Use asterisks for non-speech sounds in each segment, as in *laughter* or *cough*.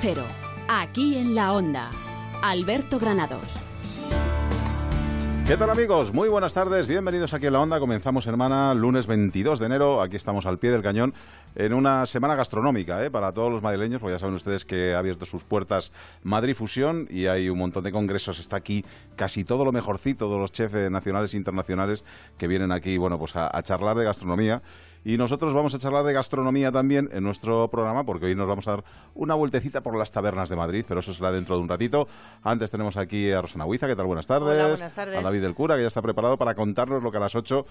Cero, aquí en la Onda. Alberto Granados. ¿Qué tal amigos? Muy buenas tardes, bienvenidos aquí en la onda. Comenzamos semana lunes 22 de enero, aquí estamos al pie del cañón en una semana gastronómica ¿eh? para todos los madrileños, porque ya saben ustedes que ha abierto sus puertas Madrid Fusión y hay un montón de congresos, está aquí casi todo lo mejorcito de los chefs nacionales e internacionales que vienen aquí, bueno, pues a charlar de gastronomía. Y nosotros vamos a charlar de gastronomía también en nuestro programa, porque hoy nos vamos a dar una vueltecita por las tabernas de Madrid, pero eso será dentro de un ratito. Antes tenemos aquí a Rosana Huiza, ¿qué tal? Buenas tardes. Hola, buenas tardes. A David del Cura, que ya está preparado para contarnos lo que a las 8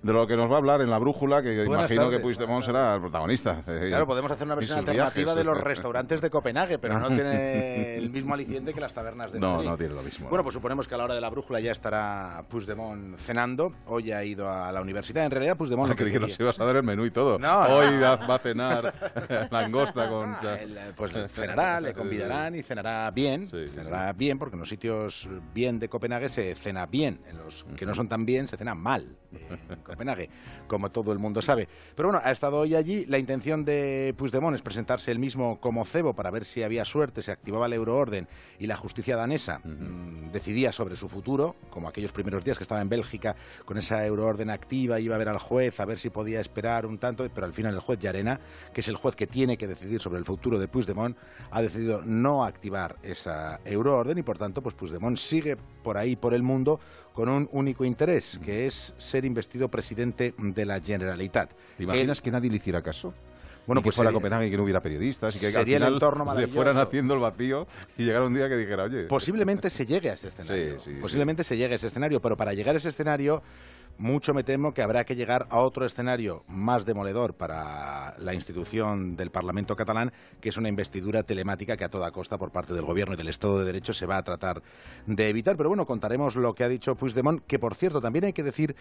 de lo que nos va a hablar en la brújula, que Buenas imagino tardes. que Puigdemont será el protagonista. Eh, Claro, podemos hacer una versión alternativa viajes. de los restaurantes de Copenhague, pero no tiene *laughs* el mismo aliciente que las tabernas de No, Madrid. no tiene lo mismo. Bueno, pues suponemos que a la hora de la brújula ya estará Puigdemont cenando. Hoy ha ido a la universidad. En realidad, Puigdemont... Ah, que creí que nos ibas a dar el menú y todo. No, no. Hoy va va a cenar *laughs* langosta con... Ah, eh, pues cenará, le *laughs* convidarán y cenará bien. Sí, sí, cenará bien, porque en los sitios bien de Copenhague se cena bien. En los que no son tan bien se cena mal en Copenhague, como todo el mundo sabe. Pero bueno, ha estado hoy allí. La intención de Puigdemont es presentarse él mismo como cebo para ver si había suerte, se activaba el euroorden y la justicia danesa mm, decidía sobre su futuro, como aquellos primeros días que estaba en Bélgica con esa euroorden activa, iba a ver al juez a ver si podía esperar un tanto, pero al final el juez Llarena, que es el juez que tiene que decidir sobre el futuro de Puigdemont, ha decidido no activar esa euroorden y por tanto pues Puigdemont sigue por ahí por el mundo con un único interés, que es ser investido presidente de la Generalitat. ¿Te imaginas que nadie le hiciera caso? Bueno, pues fuera a sería- Copenhague y que no hubiera periodistas y que al sería el final entorno le fueran haciendo el vacío y llegara un día que dijera, oye... Posiblemente se llegue a ese *laughs* escenario. Sí, sí, Posiblemente se llegue a ese escenario, pero para llegar a ese escenario, mucho me temo que habrá que llegar a otro escenario más demoledor para la institución del Parlamento catalán, que es una investidura telemática que a toda costa por parte del Gobierno y del Estado de Derecho se va a tratar de evitar. Pero bueno, contaremos lo que ha dicho Puigdemont, que por cierto también hay que decir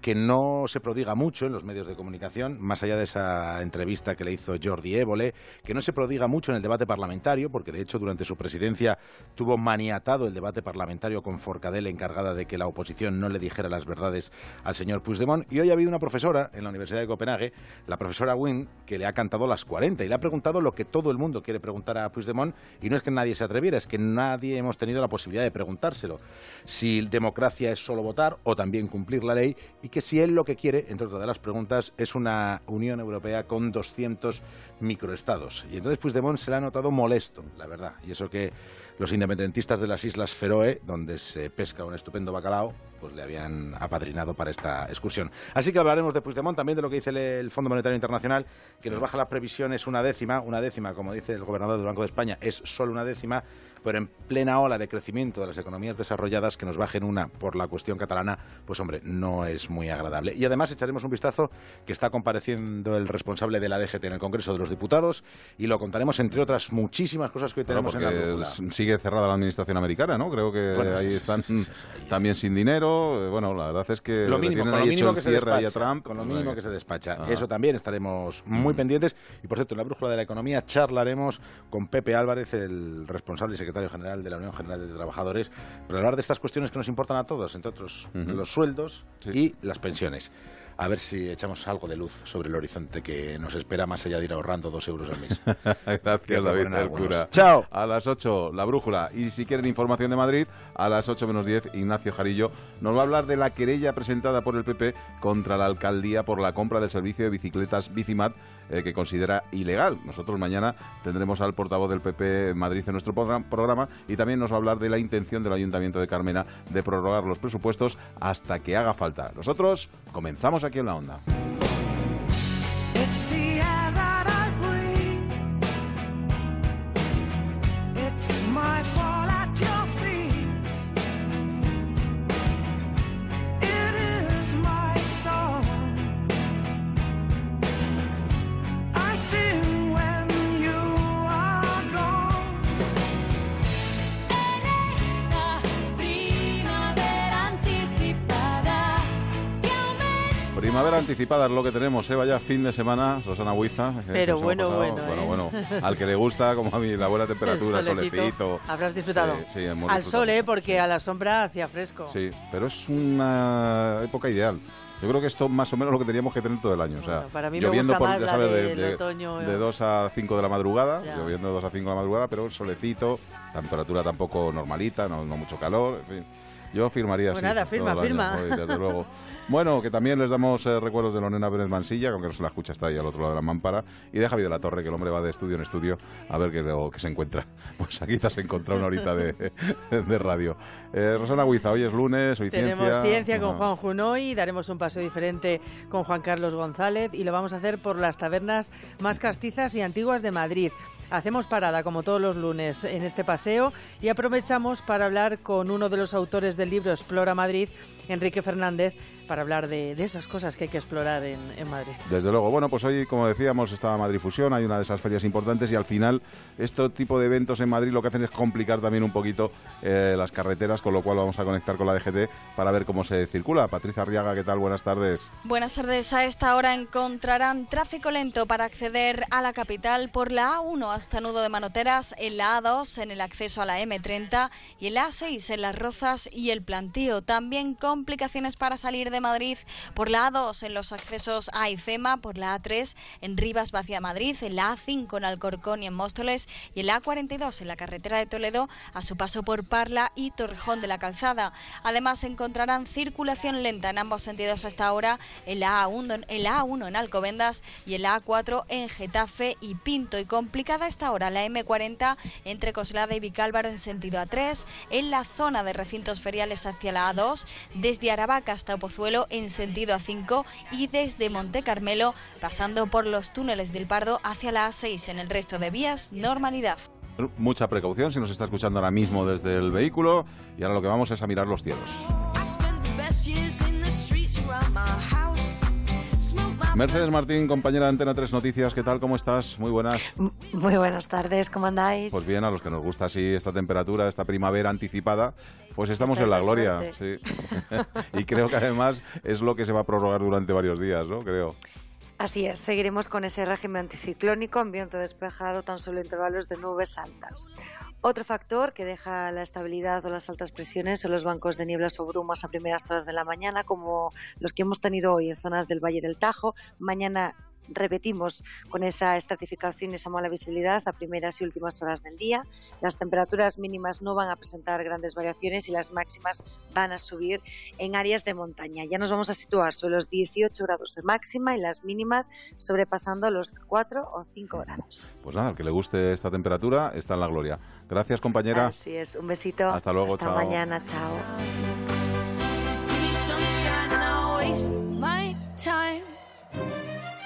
que no se prodiga mucho en los medios de comunicación, más allá de esa entrevista que le hizo Jordi Évole, que no se prodiga mucho en el debate parlamentario, porque de hecho durante su presidencia tuvo maniatado el debate parlamentario con Forcadell encargada de que la oposición no le dijera las verdades al señor Puigdemont. Y hoy ha habido una profesora en la Universidad de Copenhague, la profesora Wynne, que le ha cantado las 40 y le ha preguntado lo que todo el mundo quiere preguntar a Puigdemont, y no es que nadie se atreviera, es que nadie hemos tenido la posibilidad de preguntárselo. Si democracia es solo votar o también cumplir la ley, y que si él lo que quiere, entre otras de las preguntas, es una Unión Europea con 200 microestados. Y entonces Puigdemont se le ha notado molesto, la verdad. Y eso que los independentistas de las Islas Feroe, donde se pesca un estupendo bacalao, pues le habían apadrinado para esta excursión. Así que hablaremos de Puigdemont, también de lo que dice el- Fondo Monetario Internacional, que nos baja las previsiones una décima, una décima, como dice el gobernador del Banco de España, es solo una décima, pero en plena ola de crecimiento de las economías desarrolladas, que nos bajen una por la cuestión catalana, pues hombre, no es muy agradable. Y además echaremos un vistazo que está compareciendo el responsable de la DGT en el Congreso de los Diputados y lo contaremos entre otras muchísimas cosas que hoy Claro, tenemos en la brújula. sigue cerrada la administración americana, ¿no? Creo que Bueno, ahí están sí, sí, sí, ahí. también sin dinero. Eh, Bueno, la verdad es que lo mínimo, tienen lo ahí mínimo hecho el cierre a Trump. con lo sea mínimo que- que se despacha. Ajá. Eso también estaremos muy pendientes y por cierto, en la brújula de la economía charlaremos con Pepe Álvarez, el responsable y secretario general de la Unión General de Trabajadores, para hablar de estas cuestiones que nos importan a todos, entre otros los sueldos Sí. y las pensiones. A ver si echamos algo de luz sobre el horizonte que nos espera más allá de ir ahorrando dos euros al mes. *laughs* Gracias, Que David. Cura. Chao. A las 8, la brújula. Y si quieren información de Madrid, a las 8 menos 10, Ignacio Jarillo nos va a hablar de la querella presentada por el PP contra la alcaldía por la compra del servicio de bicicletas Bicimat, eh, que considera ilegal. Nosotros mañana tendremos al portavoz del PP en Madrid en nuestro program- programa y también nos va a hablar de la intención del Ayuntamiento de Carmena de prorrogar los presupuestos hasta que haga falta. Nosotros comenzamos aquí en anticipada es lo que tenemos, ¿eh? Vaya fin de semana, Susana Huiza. Pero bueno, pasado. bueno, ¿eh? Bueno, bueno. Al que le gusta, como a mí, la buena *laughs* temperatura, el, solecito. Habrás disfrutado. Sí, sí, hemos Al disfrutado sol, ¿eh? Porque a la sombra hacía fresco. Sí, pero es una época ideal. Yo creo que esto más o menos lo que teníamos que tener todo el año. O sea, Bueno, para mí me lloviendo gusta por, más ya sabes, de, de- otoño, de eh. 2 a 5 de la madrugada, Ya. lloviendo de 2 a 5 de la madrugada, pero solecito, temperatura tampoco normalita, no, no mucho calor, en fin. Yo firmaría Pues así nada, firma, año, firma. hoy, desde *laughs* luego. Bueno, que también les damos eh, recuerdos de Lorena Pérez Mansilla, que aunque no se la escucha está ahí al otro lado de la mámpara, y de Javi de la Torre, que el hombre va de estudio en estudio a ver qué, que se encuentra. *laughs* Pues aquí te has encontrado una horita de, *laughs* de radio. Eh, Rosana Huiza, hoy es lunes, hoy Tenemos ciencia. ciencia con. Juan Junoy, daremos un paseo diferente con Juan Carlos González y lo vamos a hacer por las tabernas más castizas y antiguas de Madrid. Hacemos parada, como todos los lunes, en este paseo y aprovechamos para hablar con uno de los autores del libro Explora Madrid, Enrique Fernández, para hablar de, de esas cosas que hay que explorar en, en Madrid. Desde luego. Bueno, pues hoy, como decíamos, está Madrid Fusión, hay una de esas ferias importantes y al final este tipo de eventos en Madrid lo que hacen es complicar también un poquito eh, las carreteras, con lo cual vamos a conectar con la DGT para ver cómo se circula. Patricia Arriaga, ¿qué tal? Buenas tardes. Buenas tardes. A esta hora encontrarán tráfico lento para acceder a la capital por la A1 hasta Nudo de Manoteras, en la A2 en el acceso a la M30 y en la A6 en Las Rozas y el Plantío. También complicaciones para salir de Madrid por la A2 en los accesos a IFEMA, por la A3 en Rivas hacia Madrid, en la A5 en Alcorcón y en Móstoles y en la A42 en la carretera de Toledo a su paso por Parla y Torrejón de la Calzada. Además encontrarán circulación lenta en ambos sentidos hasta ahora en la A1 en, la A1 en Alcobendas y en la A4 en Getafe y Pinto y complicada hasta ahora la M40 entre Coslada y Vicálvaro en sentido A3, en la zona de recintos hacia la A2, desde Aravaca hasta Pozuelo en sentido A5 y desde Monte Carmelo pasando por los túneles del Pardo hacia la A6 en el resto de vías normalidad. Mucha precaución si nos está escuchando ahora mismo desde el vehículo y ahora lo que vamos es a mirar los cielos. Mercedes Martín, compañera de Antena 3 Noticias, ¿qué tal? ¿Cómo estás? Muy buenas. Muy buenas tardes, ¿cómo andáis? Pues bien, a los que nos gusta así esta temperatura, esta primavera anticipada, pues estamos Esta en la gloria. Sí. *laughs* y creo que además es lo que se va a prorrogar durante varios días, ¿no? Creo. Así es, seguiremos con ese régimen anticiclónico, ambiente despejado, tan solo intervalos de nubes altas. Otro factor que deja la estabilidad o las altas presiones son los bancos de nieblas o brumas a primeras horas de la mañana, como los que hemos tenido hoy en zonas del Valle del Tajo. Mañana repetimos con esa estratificación y esa mala visibilidad a primeras y últimas horas del día. Las temperaturas mínimas no van a presentar grandes variaciones y las máximas van a subir en áreas de montaña. Ya nos vamos a situar sobre los 18 grados de máxima y las mínimas sobrepasando los 4 o 5 grados. Pues nada, al que le guste esta temperatura está en la gloria. Gracias, compañera. Así es, un besito. Hasta luego, Hasta chao. mañana, chao.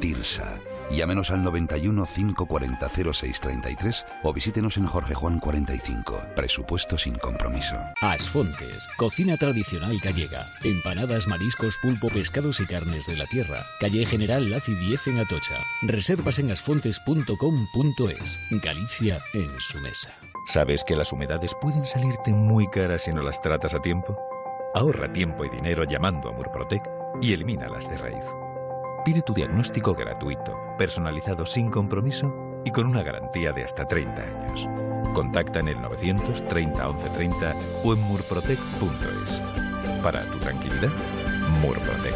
TIRSA. Llámenos al 91 540 0633 o visítenos en Jorge Juan 45. Presupuesto sin compromiso. Asfontes, cocina tradicional gallega. Empanadas, mariscos, pulpo, pescados y carnes de la tierra. Calle General Laci 10 en Atocha. Reservas en asfontes.com.es. Galicia en su mesa. ¿Sabes que las humedades pueden salirte muy caras si no las tratas a tiempo? Ahorra tiempo y dinero llamando a Murprotec y elimínalas de raíz. Pide tu diagnóstico gratuito, personalizado sin compromiso y con una garantía de hasta 30 años. Contacta en el 930 1130 o en murprotec.es. Para tu tranquilidad, Murprotec.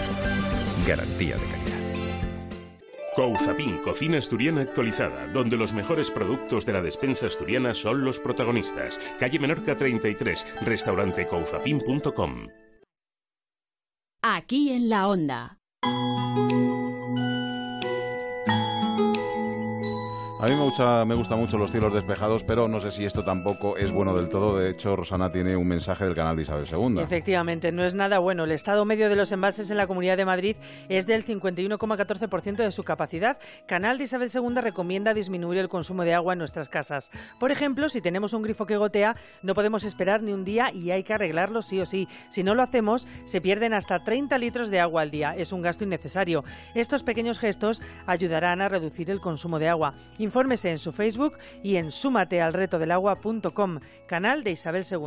Garantía de calidad. Couzapin, cocina asturiana actualizada, donde los mejores productos de la despensa asturiana son los protagonistas. Calle Menorca 33, restaurante couzapin.com. Aquí en la onda. A mí me gusta, me gustan mucho los cielos despejados, pero no sé si esto tampoco es bueno del todo. De hecho, Rosana tiene un mensaje del canal de Isabel II. Efectivamente, no es nada bueno. El estado medio de los embalses en la Comunidad de Madrid es del 51,14% de su capacidad. Canal de Isabel II recomienda disminuir el consumo de agua en nuestras casas. Por ejemplo, si tenemos un grifo que gotea, no podemos esperar ni un día y hay que arreglarlo sí o sí. Si no lo hacemos, se pierden hasta 30 litros de agua al día. Es un gasto innecesario. Estos pequeños gestos ayudarán a reducir el consumo de agua. Infórmese en su Facebook y en sumatealretodelagua.com, canal de Isabel II.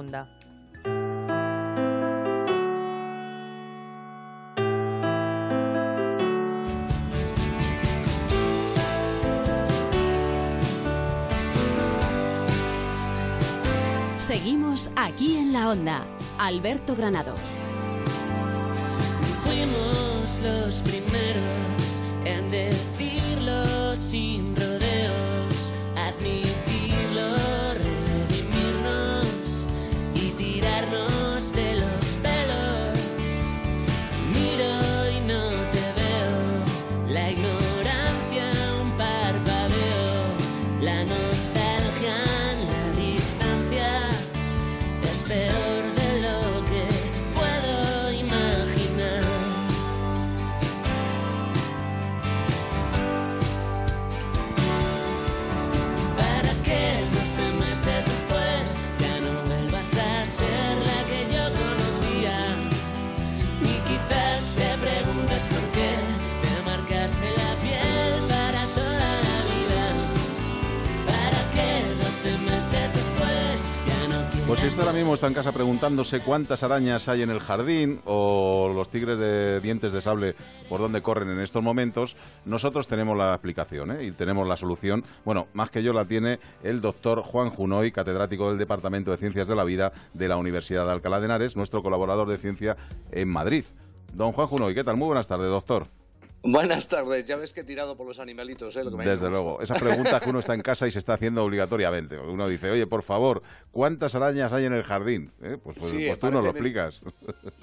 Seguimos aquí en la onda. Alberto Granados. Fuimos los primeros en decirlo sin usted ahora mismo está en casa preguntándose cuántas arañas hay en el jardín o los tigres de dientes de sable por dónde corren en estos momentos, nosotros tenemos la explicación ¿eh? y tenemos la solución. Bueno, más que yo la tiene el doctor Juan Junoy, catedrático del Departamento de Ciencias de la Vida de la Universidad de Alcalá de Henares, nuestro colaborador de ciencia en Madrid. Don Juan Junoy, ¿qué tal? Muy buenas tardes, doctor. Buenas tardes, ya ves que he tirado por los animalitos, ¿eh? Lo que me Desde luego, esas preguntas que uno está en casa y se está haciendo obligatoriamente. Uno dice, oye, por favor, ¿cuántas arañas hay en el jardín? ¿Eh? Pues, pues- Sí, pues tú nos lo explicas.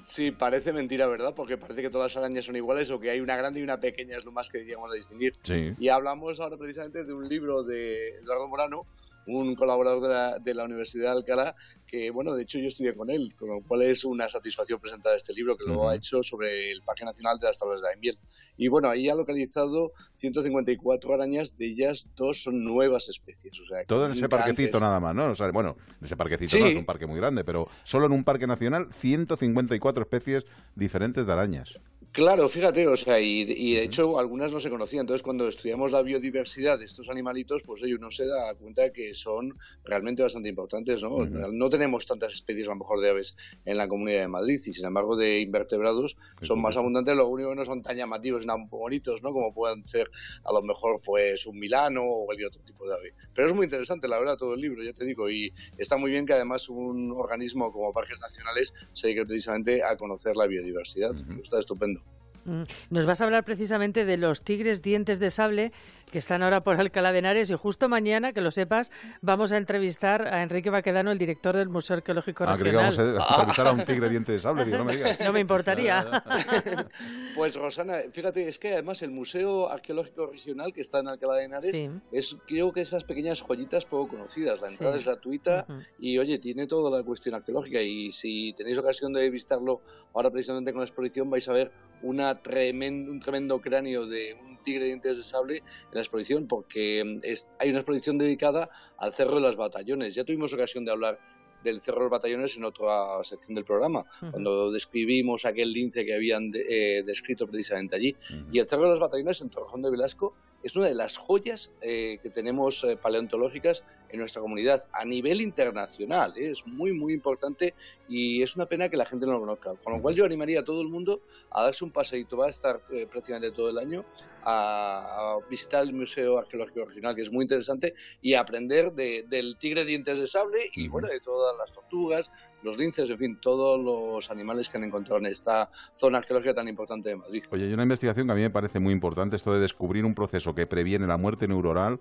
Sí, parece mentira, ¿verdad? Porque parece que todas las arañas son iguales o que hay una grande y una pequeña, es lo más que diríamos a distinguir. Sí. Y hablamos ahora precisamente de un libro de Eduardo Morano, un colaborador de la, de la Universidad de Alcalá, que, bueno, de hecho yo estudié con él, con lo cual es una satisfacción presentar este libro, que lo Ujú. ha hecho sobre el Parque Nacional de las Tablas de Daimiel. Y bueno, ahí ha localizado 154 arañas, de ellas dos son nuevas especies. O sea, Todo en ese parquecito antes- nada más, ¿no? O sea, bueno, ese parquecito Sí. no es un parque muy grande, pero solo en un parque nacional 154 especies diferentes de arañas. Claro, fíjate, o sea, y, y de hecho algunas no se conocían. Entonces, cuando estudiamos la biodiversidad de estos animalitos, pues oye, uno se da cuenta que son realmente bastante importantes, ¿no? No tenemos tantas especies, a lo mejor, de aves en la Comunidad de Madrid, y sin embargo, de invertebrados son más abundantes. Lo único que no son tan llamativos, ni tan bonitos, ¿no? Como puedan ser, a lo mejor, pues un milano o cualquier otro tipo de ave. Pero es muy interesante, la verdad, todo el libro, ya te digo, y está muy bien que además un organismo como Parques Nacionales se dedique precisamente a conocer la biodiversidad. Está estupendo. Mm, Nos vas a hablar precisamente de los tigres dientes de sable que están ahora por Alcalá de Henares y justo mañana, que lo sepas, vamos a entrevistar a Enrique Baquedano, el director del Museo Arqueológico Ah, creí que Regional. vamos a entrevistar a un tigre diente de sable, digo, no me digas. No me importaría. *laughs* Pues Rosana, fíjate, es que además el Museo Arqueológico Regional que está en Alcalá de Henares Sí. es creo que esas pequeñas joyitas poco conocidas. La entrada Sí. es gratuita Ujú. y oye, tiene toda la cuestión arqueológica y si tenéis ocasión de visitarlo ahora precisamente con la exposición vais a ver una tremen- un tremendo cráneo de un tigre de sable en la exposición porque mm, hay una exposición dedicada al Cerro de los Batallones. Ya tuvimos ocasión de hablar del Cerro de los Batallones en otra sección del programa, cuando describimos aquel lince que habían de- eh, descrito precisamente allí. Y el Cerro de los Batallones en Torrejón de Velasco es una de las joyas eh, que tenemos eh, paleontológicas en nuestra comunidad a nivel internacional. ¿eh? Es muy, muy importante y es una pena que la gente no lo conozca. Con lo cual yo animaría a todo el mundo a darse un paseíto, va a estar prácticamente todo el año, a, a visitar el Museo Arqueológico Regional, que es muy interesante, y a aprender de- del tigre dientes de sable y bueno, de todas las tortugas, los linces, en fin, todos los animales que han encontrado en esta zona arqueológica tan importante de Madrid. Oye, hay una investigación que a mí me parece muy importante, esto de descubrir un proceso que previene la muerte neuronal.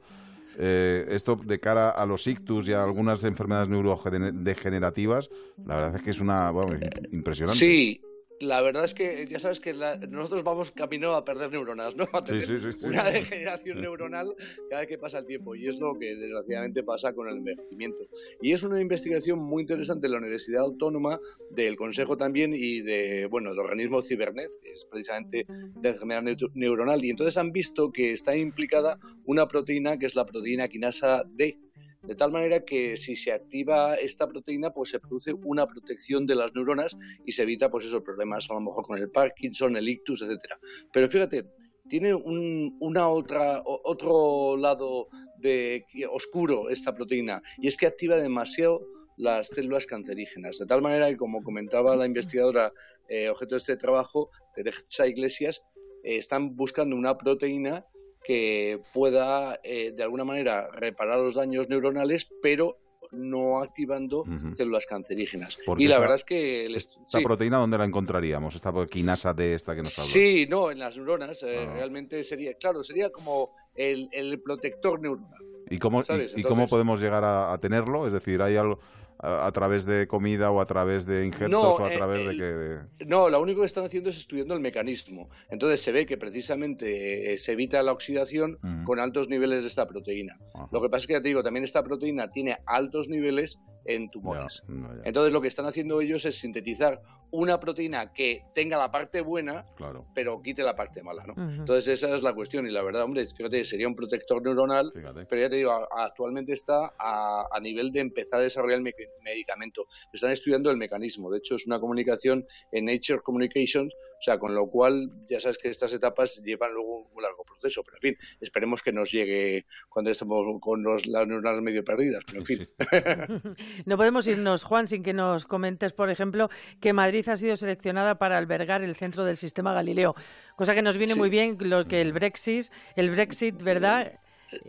Eh, esto de cara a los ictus y a algunas enfermedades neurodegenerativas, la verdad es que es una bueno, impresionante. Sí, la verdad es que ya sabes que la- nosotros vamos camino a perder neuronas, ¿no? *laughs* A tener sí, sí, sí. una degeneración neuronal cada vez que pasa el tiempo y es lo que desgraciadamente pasa con el envejecimiento. Y es una investigación muy interesante en la Universidad Autónoma, del Consejo también y de, bueno, del organismo Cibernet, que es precisamente de enfermedad neu- neuronal. Y entonces han visto que está implicada una proteína que es la proteína quinasa D, de tal manera que si se activa esta proteína, pues se produce una protección de las neuronas y se evita, pues esos problemas a lo mejor con el Parkinson, el ictus, etcétera. Pero fíjate, tiene un, una otra, otro lado de oscuro esta proteína y es que activa demasiado las células cancerígenas, de tal manera que, como comentaba la investigadora eh, objeto de este trabajo, Teresa Iglesias, eh, están buscando una proteína que pueda eh, de alguna manera reparar los daños neuronales, pero no activando células cancerígenas. Porque Y la verdad es que el est- ¿Esta sí. proteína dónde la encontraríamos? Esta quinasa de esta que nos habla. Sí, no, en las neuronas eh, Ah. realmente sería, claro, sería como el, el protector neuronal. ¿Y cómo, y- ¿Sabes? y, cómo podemos llegar a, a tenerlo? Es decir, ¿hay algo a, a través de comida o a través de injertos No, o a eh, través de que...? de- No, lo único que están haciendo es estudiando el mecanismo. Entonces se ve que precisamente eh, se evita la oxidación con altos niveles de esta proteína. Lo que pasa es que ya te digo, también esta proteína tiene altos niveles en tumores. No, ya, Entonces lo que están haciendo ellos es sintetizar una proteína que tenga la parte buena, claro. pero quite la parte mala, ¿no? Ujú. Entonces esa es la cuestión y la verdad, hombre, fíjate, sería un protector neuronal, Fíjate. pero ya te digo, actualmente está a, a nivel de empezar a desarrollar el me- medicamento. Están estudiando el mecanismo. De hecho, es una comunicación en Nature Communications, o sea, con lo cual ya sabes que estas etapas llevan luego un largo proceso. Pero en fin, esperemos que nos llegue cuando estemos con los- las neuronas medio perdidas. Pero en fin. *laughs* No podemos irnos, Juan, sin que nos comentes, por ejemplo, que Madrid ha sido seleccionada para albergar el centro del sistema Galileo, cosa que nos viene Sí. muy bien lo que el Brexit, el Brexit, ¿verdad?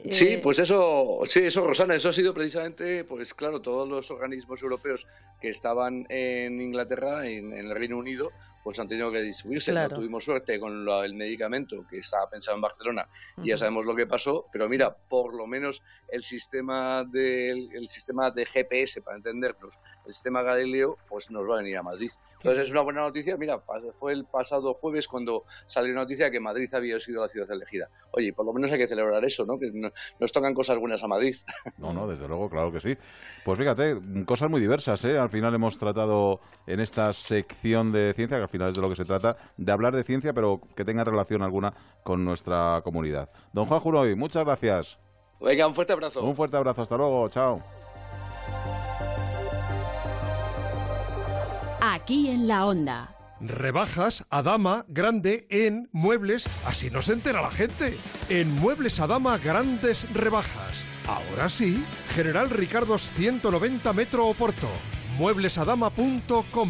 Sí, Eh, pues eso, sí, eso, Rosana, eso ha sido precisamente, pues claro, todos los organismos europeos que estaban en Inglaterra, en, en el Reino Unido, pues han tenido que distribuirse. Claro. No tuvimos suerte con lo- el medicamento que estaba pensado en Barcelona y ya sabemos lo que pasó, pero mira, por lo menos el sistema del el sistema de GPS, para entendernos, el sistema Galileo, pues nos va a venir a Madrid. Entonces es una buena noticia, mira, pas- fue el pasado jueves cuando salió la noticia que Madrid había sido la ciudad elegida. Oye, por lo menos hay que celebrar eso, ¿no? Que no- nos tocan cosas buenas a Madrid. *laughs* No, no, desde luego, claro que sí. Pues fíjate, cosas muy diversas, ¿eh? Al final hemos tratado en esta sección de ciencia, que al final es de lo que se trata, de hablar de ciencia, pero que tenga relación alguna con nuestra comunidad. Don Juan Juroy, muchas gracias. Venga, un fuerte abrazo. Un fuerte abrazo, hasta luego, chao. Aquí en la onda. Rebajas a dama grande en muebles, así no se entera la gente. En Muebles a Dama grandes rebajas. Ahora sí, General Ricardos 190 Metro Oporto. Mueblesadama.com.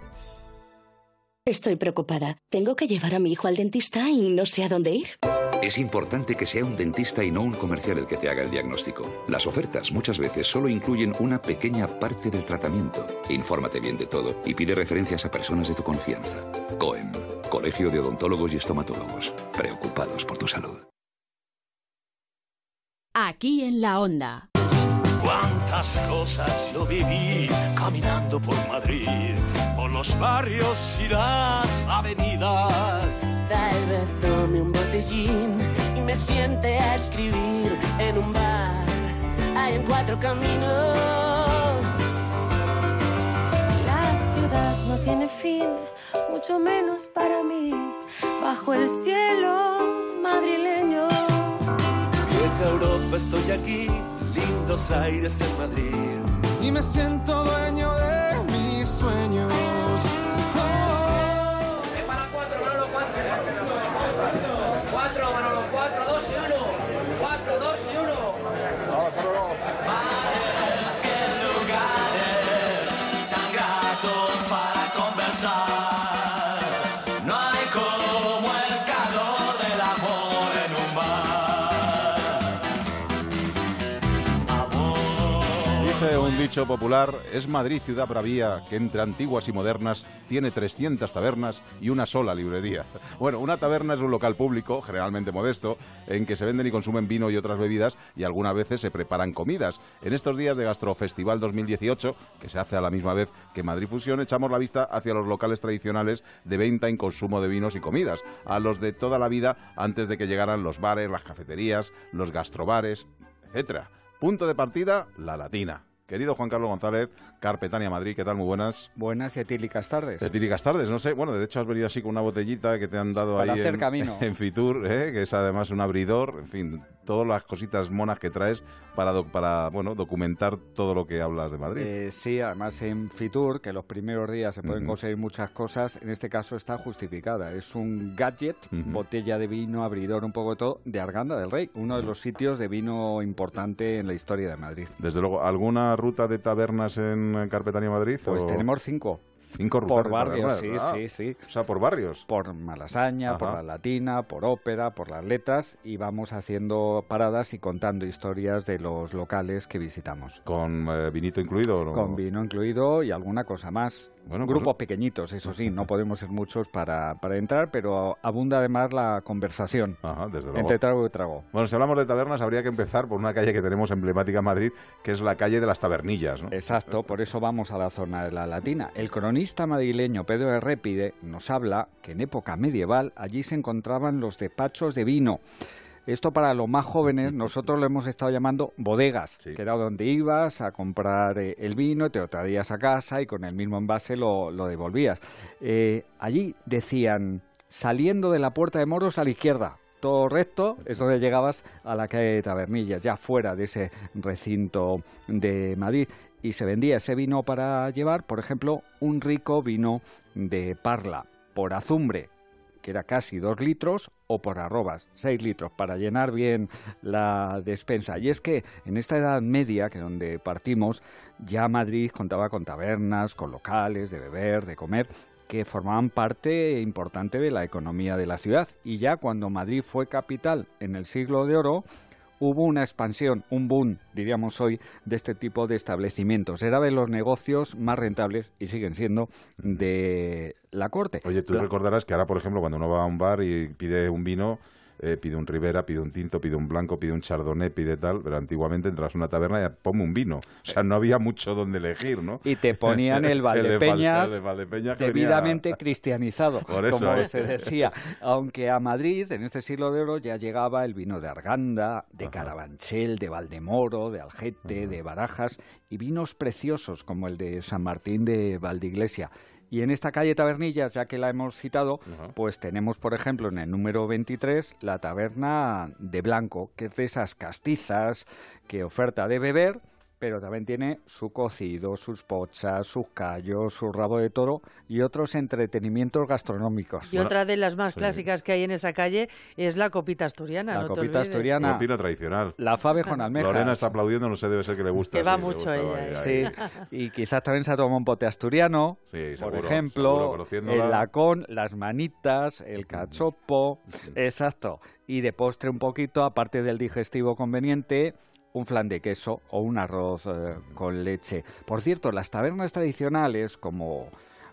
Estoy preocupada. Tengo que llevar a mi hijo al dentista y no sé a dónde ir. Es importante que sea un dentista y no un comercial el que te haga el diagnóstico. Las ofertas muchas veces solo incluyen una pequeña parte del tratamiento. Infórmate bien de todo y pide referencias a personas de tu confianza. COEM, Colegio de Odontólogos y Estomatólogos. Preocupados por tu salud. Aquí en la onda. Cuántas cosas yo viví caminando por Madrid, por los barrios y las avenidas. Tal vez tome un botellín y me siente a escribir en un bar. Hay en cuatro caminos. La ciudad no tiene fin, mucho menos para mí, bajo el cielo madrileño. Vieja Europa, estoy aquí, lindos aires en Madrid. Y me siento dueño de mis sueños. Dicho popular, es Madrid ciudad bravía que entre antiguas y modernas tiene 300 tabernas y una sola librería. *laughs* Bueno, una taberna es un local público, generalmente modesto, en que se venden y consumen vino y otras bebidas y algunas veces se preparan comidas. En estos días de Gastrofestival 2018, que se hace a la misma vez que Madrid Fusión, echamos la vista hacia los locales tradicionales de venta y consumo de vinos y comidas, a los de toda la vida antes de que llegaran los bares, las cafeterías, los gastrobares, etcétera. Punto de partida, la latina. Querido Juan Carlos González, Carpetania Madrid, ¿qué tal? Muy buenas. Buenas y etílicas tardes. Etílicas tardes, no sé, bueno, de hecho has venido así con una botellita que te han dado Para ahí hacer en, camino. *laughs* en Fitur, ¿eh? que es además un abridor, en fin, todas las cositas monas que traes para, doc- para bueno, documentar todo lo que hablas de Madrid. Eh, sí, además en Fitur, que los primeros días se pueden conseguir muchas cosas, en este caso está justificada. Es un gadget, botella de vino, abridor, un poco de todo, de Arganda del Rey, uno de los sitios de vino importante en la historia de Madrid. Desde luego, ¿alguna ruta de tabernas en Carpetania Madrid? Pues o- tenemos cinco. Cinco Por barrios, sí? Ah, sí, sí. O sea, por barrios. Por Malasaña, por la Latina, por Ópera, por las Letras y vamos haciendo paradas y contando historias de los locales que visitamos. ¿Con eh, vinito incluido? no? Con vino incluido y alguna cosa más. Bueno, pues- Grupos pequeñitos, eso sí, no *laughs* podemos ser muchos para, para entrar, pero abunda además la conversación Ajá, desde luego. entre trago y trago. Bueno, si hablamos de tabernas, habría que empezar por una calle que tenemos emblemática en Madrid, que es la calle de las tabernillas, ¿no? Exacto, por eso vamos a la zona de la Latina. El cronista madrileño Pedro de Répide nos habla que en época medieval allí se encontraban los despachos de vino. Esto para los más jóvenes, *laughs* nosotros lo hemos estado llamando bodegas, que era donde ibas a comprar eh, el vino, te lo traías a casa y con el mismo envase lo, lo devolvías. Eh, allí decían, saliendo de la puerta de Moros a la izquierda, todo recto, es donde llegabas a la calle de Tabernillas, ya fuera de ese recinto de Madrid. Y se vendía ese vino para llevar, por ejemplo, un rico vino de Parla, por azumbre, que era casi dos litros, o por arrobas, seis litros, para llenar bien la despensa. Y es que en esta Edad Media, que donde partimos, ya Madrid contaba con tabernas, con locales de beber, de comer, que formaban parte importante de la economía de la ciudad. Y ya cuando Madrid fue capital en el siglo de oro, hubo una expansión, un boom, diríamos hoy, de este tipo de establecimientos. Era de los negocios más rentables, y siguen siendo, de la corte. Oye, tú La- recordarás que ahora, por ejemplo, cuando uno va a un bar y pide un vino, eh, pide un Ribera, pide un tinto, pide un blanco, pide un chardonnay, pide tal, pero antiguamente entras a una taberna y ponme un vino. O sea, no había mucho donde elegir, ¿no? y te ponían el *laughs* de Valdepeñas, Val- el de Valdepeñas que venía- debidamente cristianizado, *laughs* Por eso, como ¿eh? se decía. Aunque a Madrid, en este siglo de oro, ya llegaba el vino de Arganda, de Carabanchel, de Valdemoro, de Algete, de Barajas, y vinos preciosos como el de San Martín de Valdiglesia. Y en esta calle Tabernillas, ya que la hemos citado, pues tenemos, por ejemplo, en el número 23, la taberna de Blanco, que es de esas castizas que oferta de beber, pero también tiene su cocido, sus pochas, sus callos, su rabo de toro y otros entretenimientos gastronómicos. Y otra de las más clásicas que hay en esa calle es la copita asturiana. La no copita asturiana. Cocina tradicional. La fave con almejas. Lorena está aplaudiendo, no sé, debe ser que le gusta. Que va sí, mucho gusta, ella, vaya, Sí, ahí. y quizás también se ha tomado un pote asturiano, Sí, por seguro, ejemplo, el lacón, las manitas, el cachopo, exacto. Y de postre un poquito, aparte del digestivo conveniente, un flan de queso o un arroz eh, con leche. Por cierto, las tabernas tradicionales como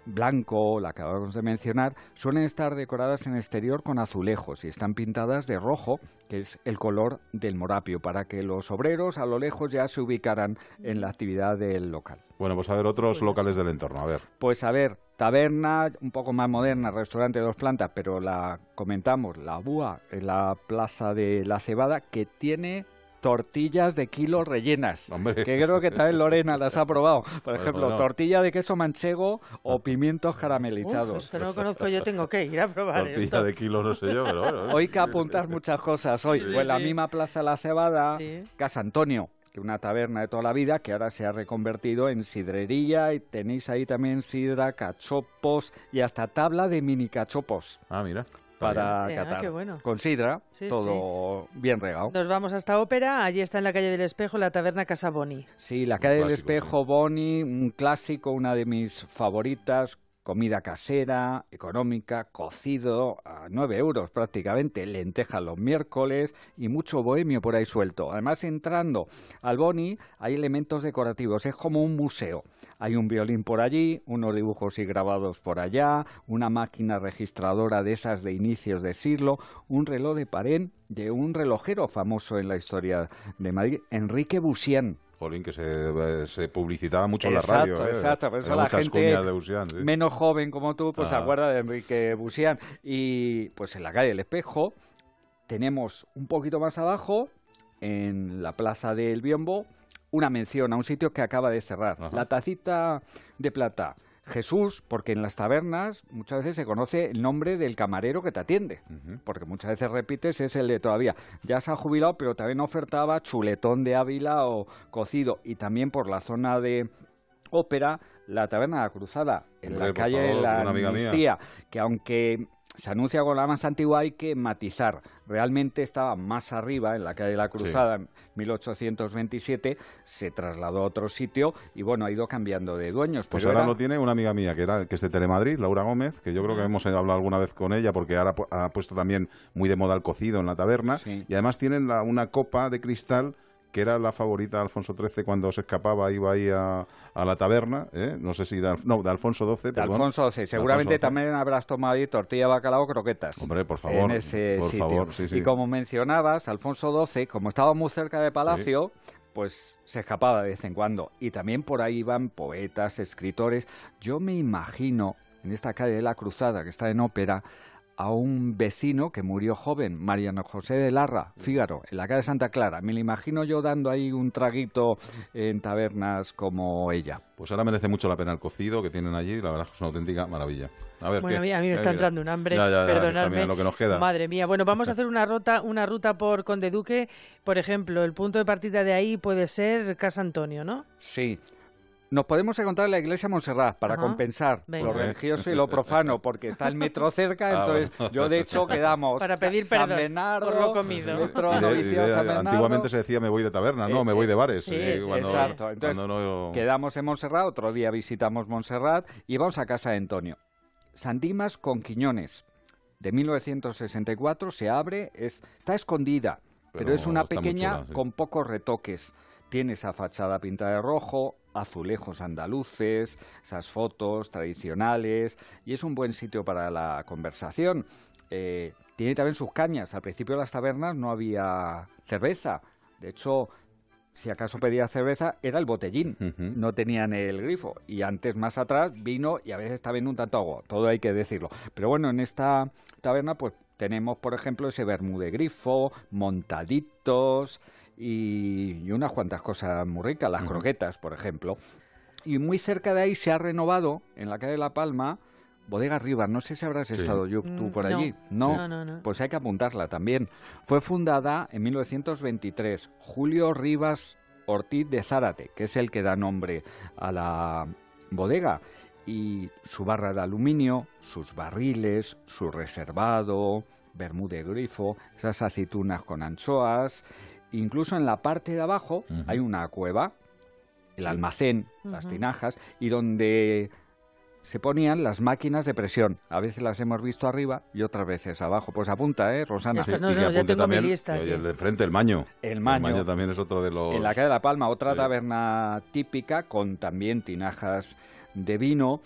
Blanco, la que acabamos de mencionar, suelen estar decoradas en exterior con azulejos y están pintadas de rojo, que es el color del morapio, para que los obreros a lo lejos ya se ubicaran en la actividad del local. Bueno, pues a ver, otros locales del entorno, a ver. Pues a ver, taberna un poco más moderna, restaurante de dos plantas, pero la comentamos, la Búa, en la plaza de la Cebada, que tiene tortillas de kilo rellenas, que creo que también Lorena las ha probado. Por ejemplo, bueno. tortilla de queso manchego o pimientos Uf, caramelizados. esto no lo conozco, yo tengo que ir a probar Tortilla esto. de kilo, no sé yo, pero bueno. ¿eh? Hoy que apuntas muchas cosas. Hoy Sí, fue en la misma Plaza La Cebada, Casa Antonio, que una taberna de toda la vida que ahora se ha reconvertido en sidrería y tenéis ahí también sidra, cachopos y hasta tabla de mini cachopos. Ah, mira. Para. Ah, qué bueno. Con sidra, Sí, todo bien regado. Nos vamos hasta Ópera, allí está en la calle del Espejo la taberna Casa Boni. Sí, la calle del espejo, Boni, un clásico, una de mis favoritas. Comida casera, económica, cocido a 9 euros prácticamente, lentejas los miércoles y mucho bohemio por ahí suelto. Además, entrando al Boni hay elementos decorativos, es como un museo. Hay un violín por allí, unos dibujos y grabados por allá, una máquina registradora de esas de inicios de siglo, un reloj de pared de un relojero famoso en la historia de Madrid, Enrique Busian. Jolín, que se, se publicitaba mucho en la Exacto, radio. ¿eh? exacto. Por eso la gente cuñas de Busian, sí. menos joven como tú, pues se Ah. acuerda de Enrique Busian. Y pues en la calle del Espejo tenemos un poquito más abajo, en la plaza del Biombo, una mención a un sitio que acaba de cerrar. La tacita de plata. Jesús, porque en las tabernas muchas veces se conoce el nombre del camarero que te atiende, porque muchas veces repites es el de todavía. Ya se ha jubilado, pero también ofertaba chuletón de Ávila o cocido, y también por la zona de ópera, la taberna de la Cruzada, en Hombre, la calle de la. Amnistía, que aunque se anuncia con la más antigua hay que matizar. Realmente estaba más arriba, en la calle de la Cruzada, en 1827, se trasladó a otro sitio y bueno, ha ido cambiando de dueños. Pues pero ahora era- lo tiene una amiga mía que era que es de Telemadrid, Laura Gómez, que yo creo que hemos hablado alguna vez con ella porque ahora ha puesto también muy de moda el cocido en la taberna y además tienen la- una copa de cristal que era la favorita de Alfonso XIII cuando se escapaba, iba ahí a, a la taberna, ¿eh? no sé si de, no, de Alfonso XII. de. Alfonso XI. De Seguramente Alfonso XII. también habrás tomado ahí tortilla bacalao croquetas. Hombre, por favor, En ese por sitio. favor, sí, sí. Y como mencionabas, Alfonso XII, como estaba muy cerca de Palacio, pues se escapaba de vez en cuando. Y también por ahí iban poetas, escritores. Yo me imagino, en esta calle de la Cruzada, que está en ópera, a un vecino que murió joven, Mariano José de Larra, Fígaro, en la calle de Santa Clara. Me lo imagino yo dando ahí un traguito en tabernas como ella. Pues ahora merece mucho la pena el cocido que tienen allí, la verdad es que es una auténtica maravilla. A ver, Bueno, ¿qué? a mí, a mí me ¿Qué está entrando un hambre, Ya, ya, ya, perdonadme. lo que nos queda. Madre mía. Bueno, vamos a hacer una ruta, una ruta por Conde Duque. Por ejemplo, el punto de partida de ahí puede ser Casa Antonio, ¿no? Sí. Nos podemos encontrar en la iglesia de Montserrat para Ajá. compensar Venga. lo religioso y lo profano, porque está el metro cerca, Ah, entonces bueno. yo de hecho quedamos Para pedir San perdón Bernardo, por lo comido. metro Y de- y noviciado de- San Bernardo. antiguamente se decía me voy de taberna, no, Eh, me voy de bares. sí, eh, sí, cuando- exacto. Entonces, cuando no- quedamos en Montserrat, otro día visitamos Montserrat y vamos a casa de Antonio. San Dimas con Quiñones, de 1964, se abre, es, está escondida, pero, Pero es una pequeña chula, sí. con pocos retoques. Tiene esa fachada pintada de rojo, azulejos andaluces, esas fotos tradicionales y es un buen sitio para la conversación. Eh, tiene también sus cañas. Al principio de las tabernas no había cerveza. De hecho, si acaso pedía cerveza, era el botellín. No tenían el grifo. Y antes, más atrás, vino y a veces viendo un tanto agua. Todo hay que decirlo. Pero bueno, en esta taberna, pues tenemos, por ejemplo, ese vermú de grifo, montaditos y, y unas cuantas cosas muy ricas. Las croquetas, por ejemplo. Y muy cerca de ahí se ha renovado, en la calle de La Palma, Bodega Rivas. No sé si habrás Sí. estado yo, tú Mm, por no. allí. No, no, no. Pues hay que apuntarla también. Fue fundada en 1923. Julio Rivas Ortiz de Zárate, que es el que da nombre a la bodega. Y su barra de aluminio, sus barriles, su reservado, vermú de grifo, esas aceitunas con anchoas. Incluso en la parte de abajo hay una cueva, el almacén, las tinajas, y donde se ponían las máquinas de presión. A veces las hemos visto arriba y otras veces abajo. Pues apunta, ¿eh, Rosana? Sí, y que apunte también, y el de frente, el maño. El maño. también es otro de los... En la calle de La Palma, otra Sí. taberna típica con también tinajas de vino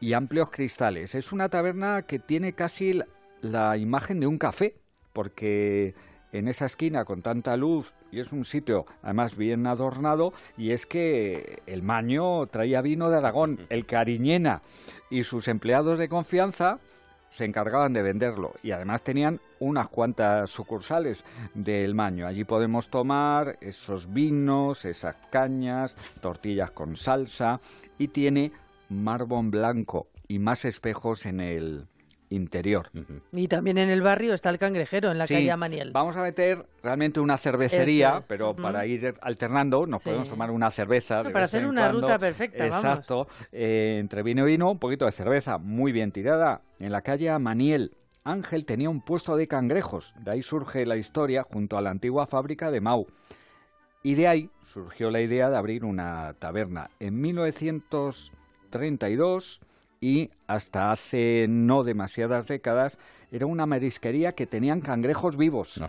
y amplios cristales. Es una taberna que tiene casi la imagen de un café, porque en esa esquina con tanta luz y es un sitio además bien adornado y es que el maño traía vino de Aragón, el Cariñena y sus empleados de confianza se encargaban de venderlo y además tenían unas cuantas sucursales del Maño. Allí podemos tomar esos vinos, esas cañas, tortillas con salsa y tiene mármol blanco y más espejos en el interior. Y también en el barrio está el cangrejero, en la Sí, calle Amaniel. Vamos a meter realmente una cervecería, es. pero para ir alternando nos Sí. podemos tomar una cerveza. de para hacer una cuando. ruta perfecta, vamos. Exacto. Eh, entre vino y vino, un poquito de cerveza, muy bien tirada. En la calle Amaniel, Ángel tenía un puesto de cangrejos. De ahí surge la historia junto a la antigua fábrica de Mau. Y de ahí surgió la idea de abrir una taberna. En 1932 y hasta hace no demasiadas décadas era una marisquería que tenían cangrejos vivos.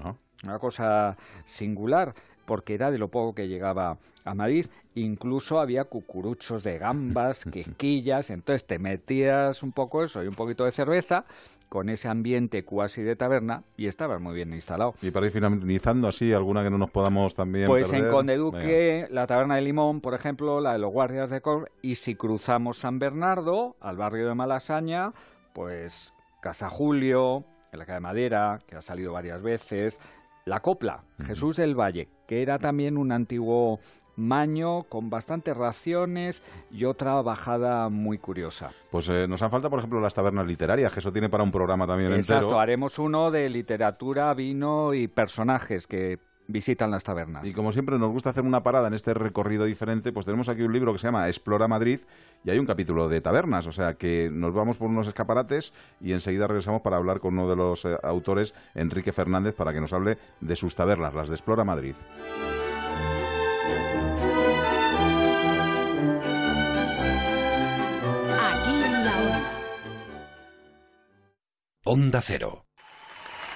Una cosa singular porque era de lo poco que llegaba a Madrid. Incluso había cucuruchos de gambas, *laughs* quisquillas, entonces te metías un poco eso y un poquito de cerveza con ese ambiente cuasi de taberna y estabas muy bien instalado. Y para ir finalizando así, alguna que no nos podamos también Pues perder. en Conde Venga. Duque, la Taberna de Limón, por ejemplo, la de los Guardias de Cor, y si cruzamos San Bernardo, al barrio de Malasaña, pues Casa Julio, en la calle Madera, que ha salido varias veces, La Copla, Jesús del Valle, que era también un antiguo maño, con bastantes raciones y otra bajada muy curiosa. Pues eh, nos han falta, por ejemplo, las tabernas literarias, que eso tiene para un programa también Exacto, entero. haremos uno de literatura, vino y personajes que visitan las tabernas. Y como siempre nos gusta hacer una parada en este recorrido diferente, pues tenemos aquí un libro que se llama Explora Madrid y hay un capítulo de tabernas, o sea que nos vamos por unos escaparates y enseguida regresamos para hablar con uno de los eh, autores, Enrique Fernández, para que nos hable de sus tabernas, las de Explora Madrid. Onda Cero.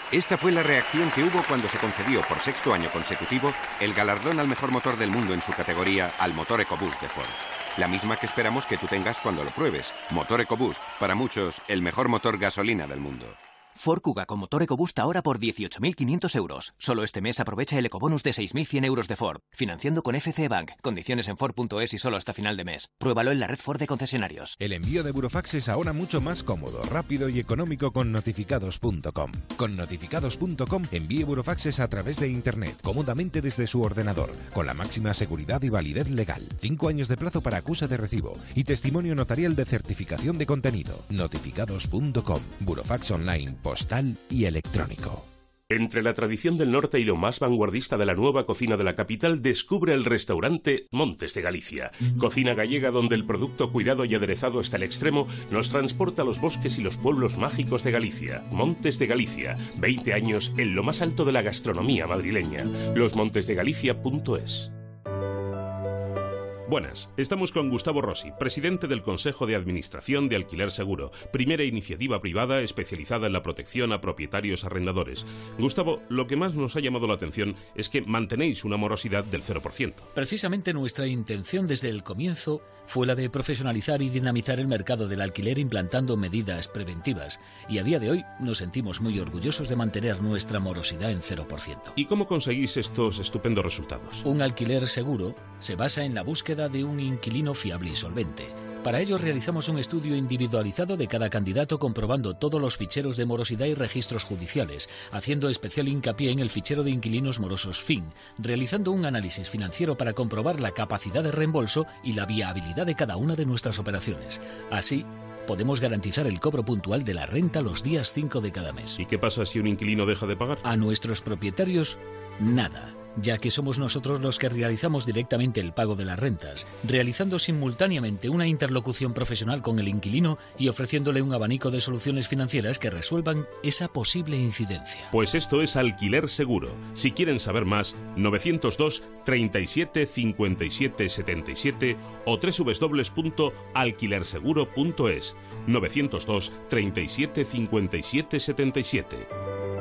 Esta fue la reacción que hubo cuando se concedió por sexto año consecutivo el galardón al mejor motor del mundo en su categoría al motor EcoBoost de Ford. La misma que esperamos que tú tengas cuando lo pruebes. Motor EcoBoost, para muchos, el mejor motor gasolina del mundo. Ford Kuga con motor EcoBoost ahora por 18.500 euros. Solo este mes aprovecha el ecobonus de 6.100 euros de Ford. Financiando con FC Bank. Condiciones en Ford.es y solo hasta final de mes. Pruébalo en la red Ford de concesionarios. El envío de Burofax es ahora mucho más cómodo, rápido y económico con notificados.com. Con notificados.com envíe Burofaxes a través de Internet, cómodamente desde su ordenador, con la máxima seguridad y validez legal. Cinco años de plazo para acusa de recibo y testimonio notarial de certificación de contenido. Notificados.com. Burofax online, postal y electrónico. Entre la tradición del norte y lo más vanguardista de la nueva cocina de la capital, descubre el restaurante Montes de Galicia. Cocina gallega donde el producto cuidado y aderezado hasta el extremo nos transporta a los bosques y los pueblos mágicos de Galicia. Montes de Galicia, 20 años en lo más alto de la gastronomía madrileña. Losmontesdegalicia.es Buenas, estamos con Gustavo Rossi, presidente del Consejo de Administración de Alquiler Seguro, primera iniciativa privada especializada en la protección a propietarios arrendadores. Gustavo, lo que más nos ha llamado la atención es que mantenéis una morosidad del 0%. Precisamente nuestra intención desde el comienzo fue la de profesionalizar y dinamizar el mercado del alquiler implantando medidas preventivas, y a día de hoy nos sentimos muy orgullosos de mantener nuestra morosidad en 0%. ¿Y cómo conseguís estos estupendos resultados? Un alquiler seguro se basa en la búsqueda de un inquilino fiable y solvente. Para ello realizamos un estudio individualizado de cada candidato comprobando todos los ficheros de morosidad y registros judiciales, haciendo especial hincapié en el fichero de inquilinos morosos FIN, realizando un análisis financiero para comprobar la capacidad de reembolso y la viabilidad de cada una de nuestras operaciones. Así, podemos garantizar el cobro puntual de la renta los días 5 de cada mes. ¿Y qué pasa si un inquilino deja de pagar? A nuestros propietarios, nada ya que somos nosotros los que realizamos directamente el pago de las rentas, realizando simultáneamente una interlocución profesional con el inquilino y ofreciéndole un abanico de soluciones financieras que resuelvan esa posible incidencia. Pues esto es Alquiler Seguro. Si quieren saber más, 902 37 57 77 o www.alquilerseguro.es 902 37 57 77.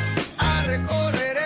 a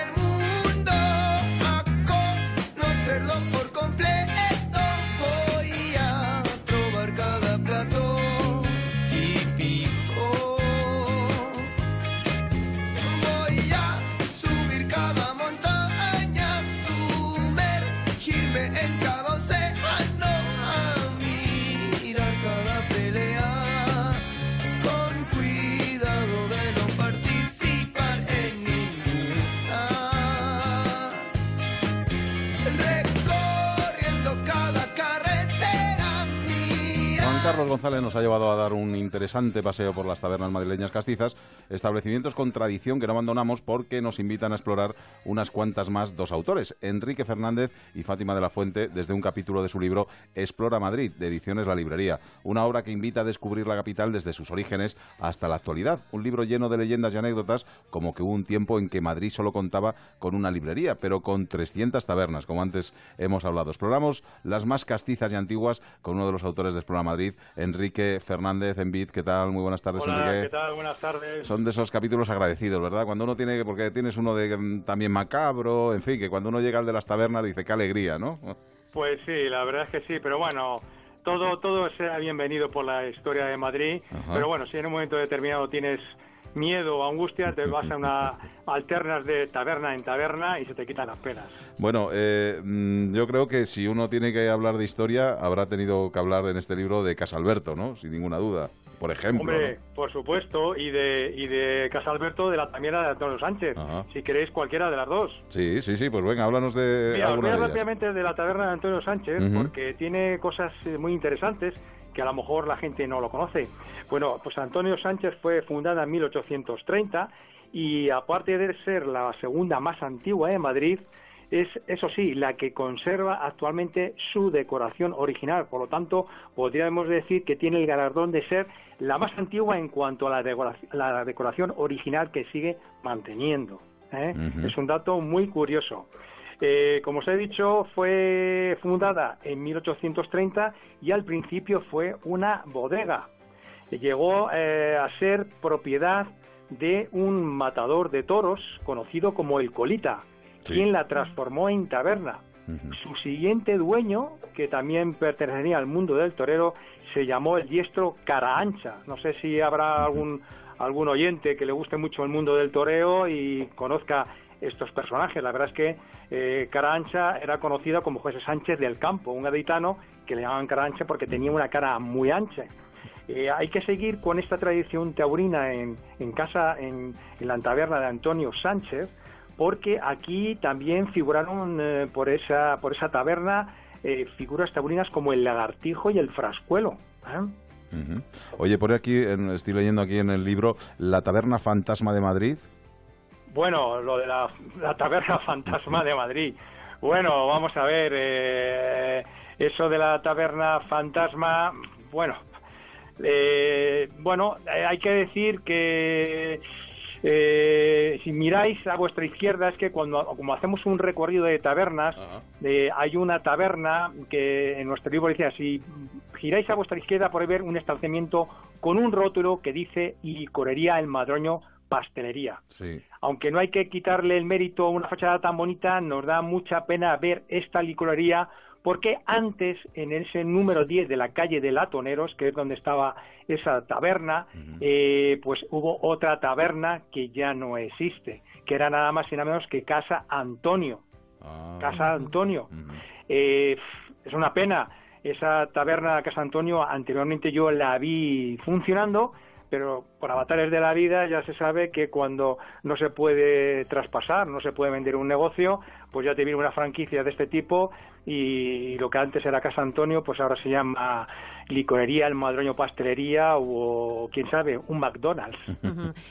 Carlos González nos ha llevado a dar un interesante paseo por las tabernas madrileñas castizas, establecimientos con tradición que no abandonamos porque nos invitan a explorar unas cuantas más dos autores, Enrique Fernández y Fátima de la Fuente, desde un capítulo de su libro Explora Madrid, de Ediciones La Librería, una obra que invita a descubrir la capital desde sus orígenes hasta la actualidad, un libro lleno de leyendas y anécdotas, como que hubo un tiempo en que Madrid solo contaba con una librería, pero con 300 tabernas, como antes hemos hablado. Exploramos las más castizas y antiguas con uno de los autores de Explora Madrid, Enrique Fernández en BIT. ¿Qué tal? Muy buenas tardes, Hola, Enrique. ¿qué tal? Buenas tardes. Son de esos capítulos agradecidos, ¿verdad? Cuando uno tiene, porque tienes uno de mm, también macabro, en fin, que cuando uno llega al de las tabernas dice qué alegría, ¿no? *laughs* Pues sí, la verdad es que sí, pero bueno, todo todo sea bienvenido por la historia de Madrid, Ajá. pero bueno, si en un momento determinado tienes miedo o angustia, te vas a una alternas de taberna en taberna y se te quitan las penas. Bueno, eh, mm, yo creo que si uno tiene que hablar de historia, habrá tenido que hablar en este libro de Casalberto, ¿no? Sin ninguna duda. Por ejemplo. Hombre, ¿no? por supuesto, y de y de Casalberto de la tamiera de Antonio Sánchez, Ajá. si queréis cualquiera de las dos. Sí, sí, sí, pues venga, háblanos de Mira, alguna voy a de rápidamente de la taberna de Antonio Sánchez, Ujú. porque tiene cosas eh, muy interesantes que a lo mejor la gente no lo conoce. Bueno, pues Antonio Sánchez fue fundada en 1830 y aparte de ser la segunda más antigua de Madrid, es, eso sí, la que conserva actualmente su decoración original. Por lo tanto, podríamos decir que tiene el galardón de ser la más antigua en cuanto a la decoración, la decoración original que sigue manteniendo. ¿eh? Es un dato muy curioso. Eh, como os he dicho, fue fundada en 1830 y al principio fue una bodega. Llegó eh, a ser propiedad de un matador de toros conocido como el Colita, quien la transformó en taberna. Su siguiente dueño, que también pertenecía al mundo del torero, se llamó el diestro Cara Ancha. No sé si habrá algún, algún oyente que le guste mucho el mundo del toreo y conozca estos personajes. La verdad es que eh, Cara Ancha era conocida como José Sánchez del Campo, un gaditano que le llamaban Cara Ancha porque tenía una cara muy ancha. Eh, hay que seguir con esta tradición taurina en, casa, en, la taberna de Antonio Sánchez, porque aquí también figuraron eh, por esa por esa taberna eh, figuras taurinas como el lagartijo y el frascuelo. Oye, por aquí, en- estoy leyendo aquí en el libro, La Taberna Fantasma de Madrid. Bueno, lo de la, la taberna fantasma de Madrid. Bueno, vamos a ver, eh, eso de la taberna fantasma, bueno, eh, bueno, eh, hay que decir que eh, si miráis a vuestra izquierda es que cuando como hacemos un recorrido de tabernas, eh, hay una taberna que en nuestro libro dice así, giráis a vuestra izquierda por ver un establecimiento con un rótulo que dice licorería El Madroño Pastelería Sí. aunque no hay que quitarle el mérito a una fachada tan bonita, nos da mucha pena ver esta licorería porque antes, en ese número 10 de la calle de Latoneros, que es donde estaba esa taberna, eh, pues hubo otra taberna que ya no existe, que era nada más y nada menos que Casa Antonio. Casa Antonio. Eh, es una pena. Esa taberna Casa Antonio anteriormente yo la vi funcionando, pero por avatares de la vida ya se sabe que cuando no se puede traspasar, no se puede vender un negocio, pues ya te viene una franquicia de este tipo y lo que antes era Casa Antonio, pues ahora se llama Licorería, El Madroño Pastelería o, quién sabe, un McDonald's.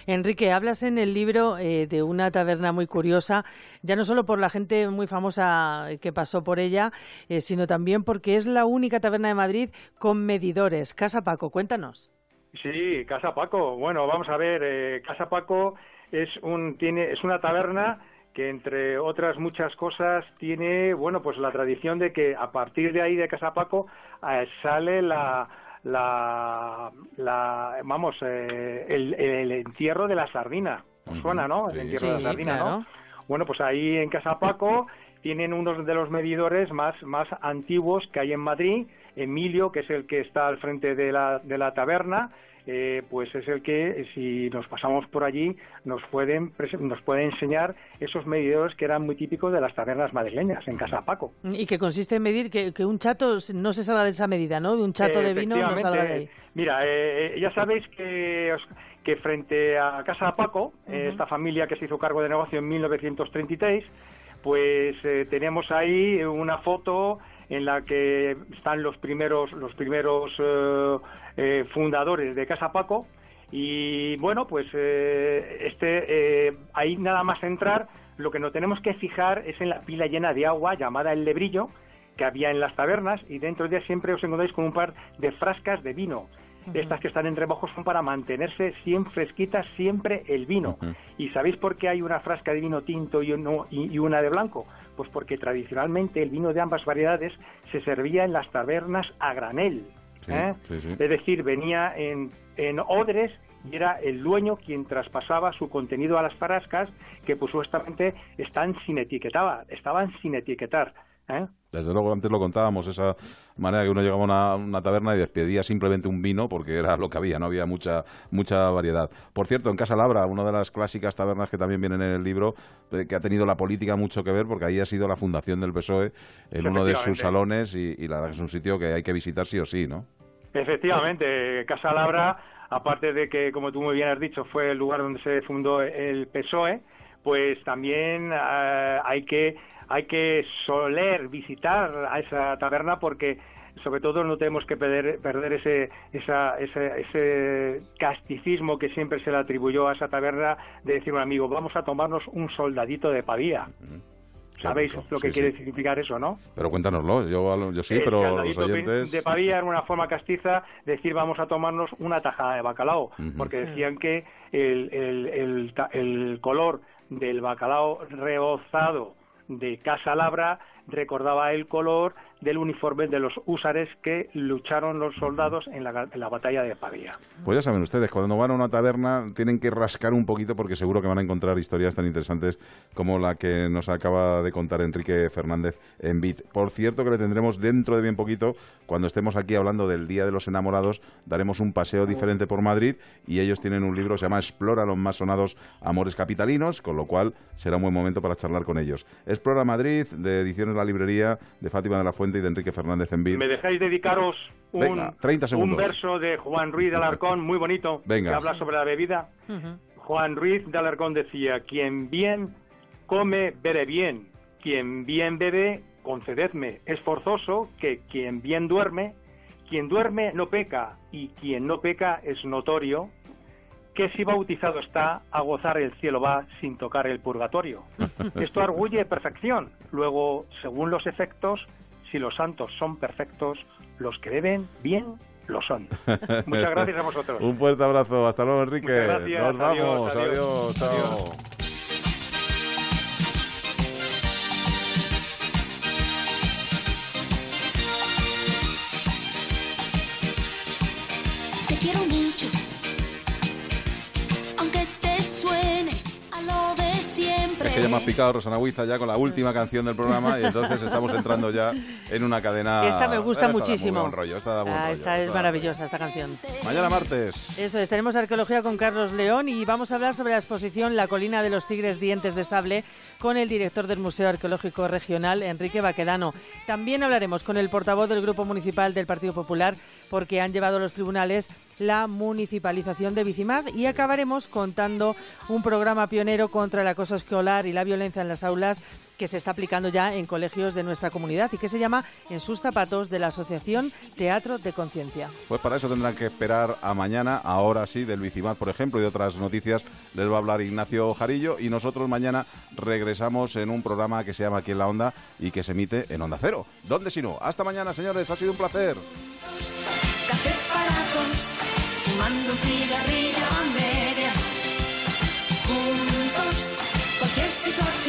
Enrique, hablas en el libro eh, de una taberna muy curiosa, ya no solo por la gente muy famosa que pasó por ella, eh, sino también porque es la única taberna de Madrid con medidores. Casa Paco, cuéntanos. Sí, Casa Paco. Bueno, vamos a ver, eh, Casa Paco es un tiene es una taberna que entre otras muchas cosas tiene, bueno, pues la tradición de que a partir de ahí de Casa Paco eh, sale la la, la vamos eh, el, el entierro de la sardina. ¿Os suena, no? El entierro de la sardina, claro. ¿no? Bueno, pues ahí en Casa Paco tienen uno de los medidores más, más antiguos que hay en Madrid. Emilio, que es el que está al frente de la, de la taberna, eh, pues es el que, eh, si nos pasamos por allí, nos pueden, nos puede enseñar esos medidores que eran muy típicos de las tabernas madrileñas en Casa Paco. Y que consiste en medir que, que un chato no se salga de esa medida, ¿no? De un chato de vino no salga de ahí. Mira, eh, ya sabéis que, os- que frente a Casa Paco, eh, esta familia que se hizo cargo de negocio en 1933, pues eh, tenemos ahí una foto en la que están los primeros los primeros eh, eh, fundadores de Casa Paco y bueno pues eh, este eh, ahí nada más entrar lo que nos tenemos que fijar es en la pila llena de agua llamada el lebrillo que había en las tabernas y dentro de ella siempre os encontráis con un par de frascas de vino. Estas que están en rebojos son para mantenerse siempre fresquitas siempre el vino. ¿Y sabéis por qué hay una frasca de vino tinto y, uno- y- y una de blanco? Pues porque tradicionalmente el vino de ambas variedades se servía en las tabernas a granel. Sí, ¿eh? sí, sí. Es decir, venía en, en odres y era el dueño quien traspasaba su contenido a las frascas que pues supuestamente están sin etiquetar, estaban sin etiquetar. ¿Eh? Desde luego, antes lo contábamos, esa manera que uno llegaba a una, una taberna y despedía simplemente un vino porque era lo que había, no había mucha mucha variedad. Por cierto, en Casa Labra, una de las clásicas tabernas que también vienen en el libro, eh, que ha tenido la política mucho que ver porque ahí ha sido la fundación del PSOE en uno de sus salones y, y la verdad que es un sitio que hay que visitar sí o sí, ¿no? Efectivamente, Casa Labra, aparte de que, como tú muy bien has dicho, fue el lugar donde se fundó el PSOE, pues también eh, hay que hay que soler visitar a esa taberna porque sobre todo no tenemos que perder, perder ese, esa, ese, ese casticismo que siempre se le atribuyó a esa taberna de decir a un amigo, vamos a tomarnos un soldadito de pavía. ¿Sabéis lo que sí, quiere sí. significar eso, no? Pero cuéntanoslo, yo, yo sí, El pero los oyentes... de pavía era una forma castiza de decir vamos a tomarnos una tajada de bacalao, porque decían que el, el, el, ta- el color del bacalao rehozado de Casa Labra recordaba el color del uniforme de los húsares que lucharon los soldados en la, en la batalla de Pavía. Pues ya saben ustedes, cuando van a una taberna tienen que rascar un poquito porque seguro que van a encontrar historias tan interesantes como la que nos acaba de contar Enrique Fernández en Bit. Por cierto que le tendremos dentro de bien poquito, cuando estemos aquí hablando del Día de los Enamorados, daremos un paseo diferente por Madrid y ellos tienen un libro que se llama Explora los más sonados amores capitalinos, con lo cual será un buen momento para charlar con ellos. Explora Madrid, de Ediciones La Librería, de Fátima de la Fuente y de Enrique Fernández en. ¿Me dejáis dedicaros un, Venga, 30 un segundos. verso de Juan Ruiz de Alarcón muy bonito Venga. que habla sobre la bebida? Juan Ruiz de Alarcón decía, quien bien come, bebe bien, quien bien bebe, concededme. Es forzoso que quien bien duerme, quien duerme no peca, y quien no peca es notorio que si bautizado está, a gozar el cielo va sin tocar el purgatorio. *laughs* Esto arguye perfección. Luego, según los efectos, si los santos son perfectos, los que beben bien lo son. *laughs* Muchas gracias a vosotros. Un fuerte abrazo. Hasta luego, Enrique. Gracias. Nos vamos. Adiós, Adiós. adiós. Chao. Es que ya me has picado Rosana Huiza ya con la última canción del programa y entonces estamos entrando ya en una cadena... Esta me gusta Esta da muy muchísimo. buen rollo, esta da buen Ah, rollo, esta es esta- maravillosa, esta canción. Mañana martes. Eso es, tenemos arqueología con Carlos León y vamos a hablar sobre la exposición La colina de los tigres dientes de sable con el director del Museo Arqueológico Regional, Enrique Baquedano. También hablaremos con el portavoz del Grupo Municipal del Partido Popular porque han llevado a los tribunales la municipalización de Bicimad y acabaremos contando un programa pionero contra el acoso escolar y la violencia en las aulas que se está aplicando ya en colegios de nuestra comunidad y que se llama En sus zapatos de la Asociación Teatro de Conciencia. Pues para eso tendrán que esperar a mañana, ahora sí, del Bicimat, por ejemplo, y de otras noticias les va a hablar Ignacio Jarillo y nosotros mañana regresamos en un programa que se llama Aquí en la Onda y que se emite en Onda Cero. ¿Dónde si no? Hasta mañana, señores, ha sido un placer. fumando un cigarrillo a medias, juntos, porque si cortamos